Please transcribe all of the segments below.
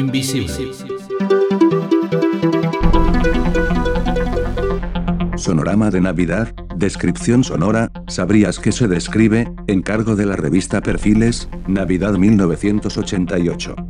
Invisible. Sonorama de Navidad, descripción sonora, ¿sabrías que se describe? Encargo de la revista Perfiles, Navidad 1988.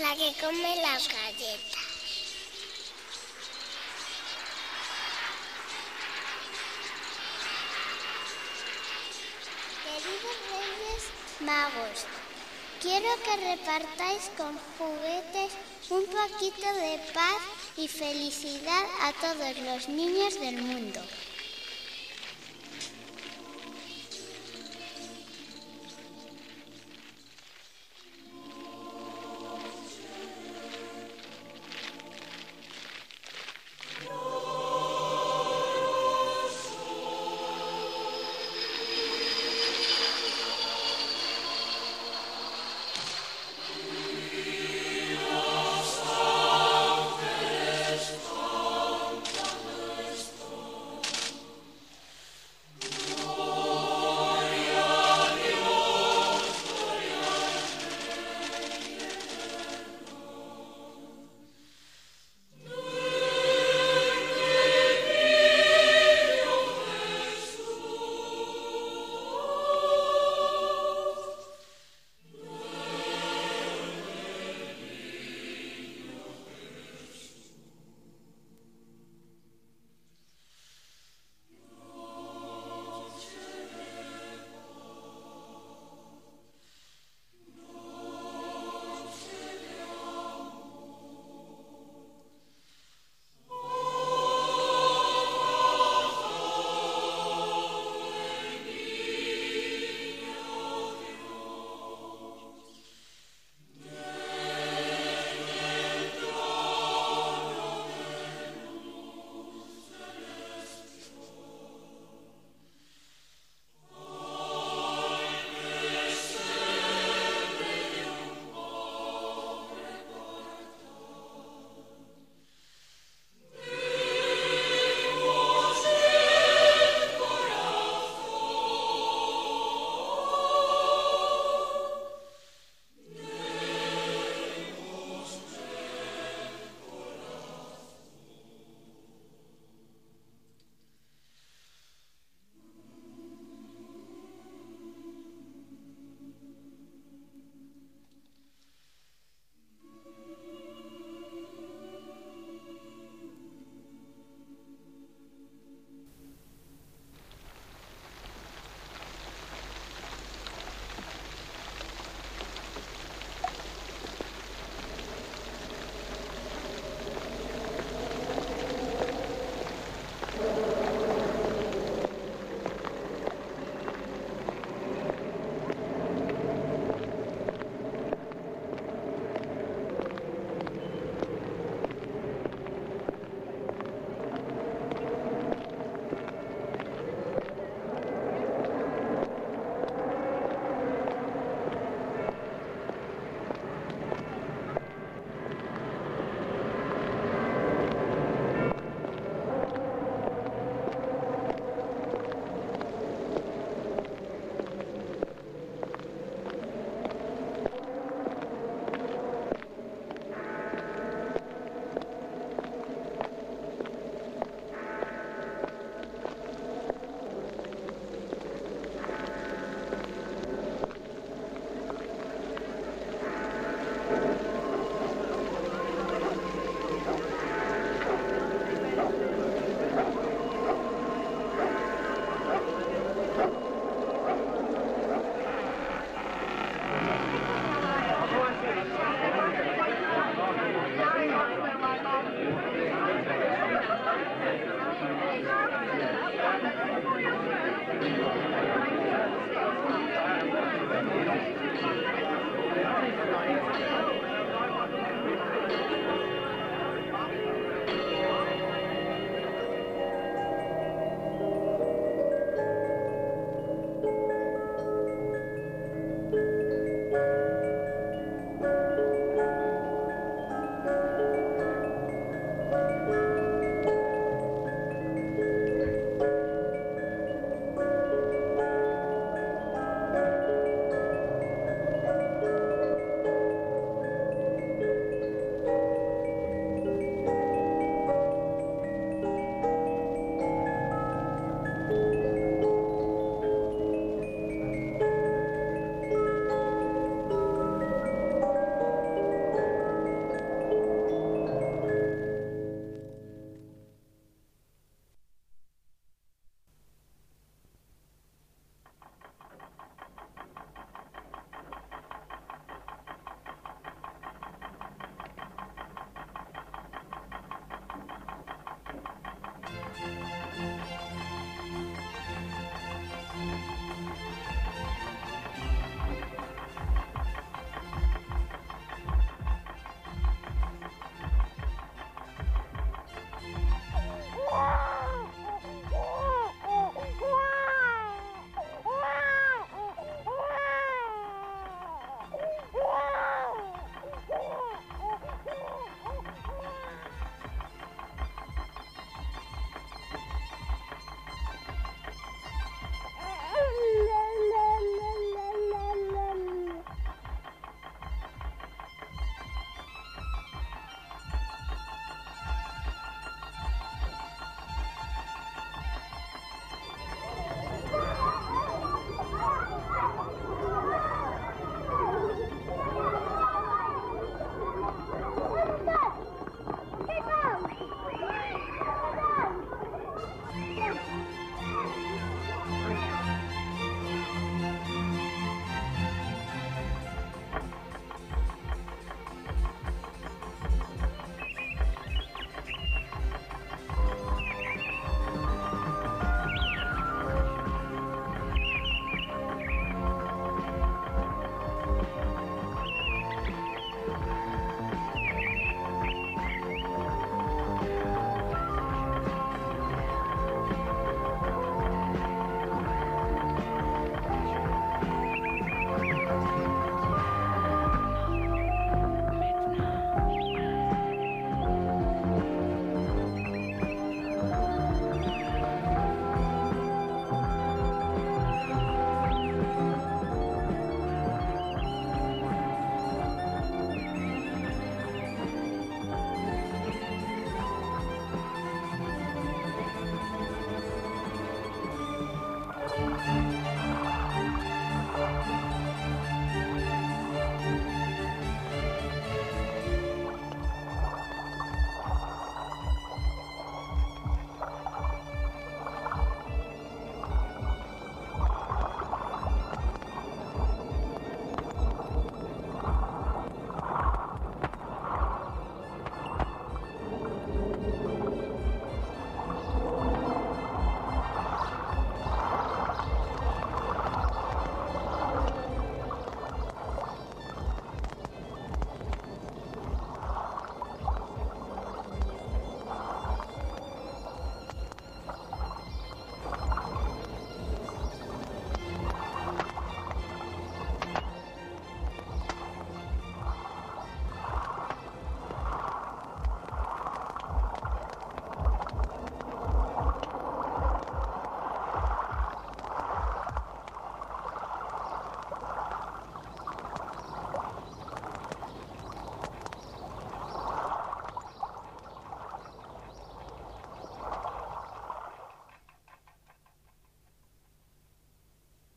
La que come las galletas. Queridos Reyes Magos, quiero que repartáis con juguetes un poquito de paz y felicidad a todos los niños del mundo.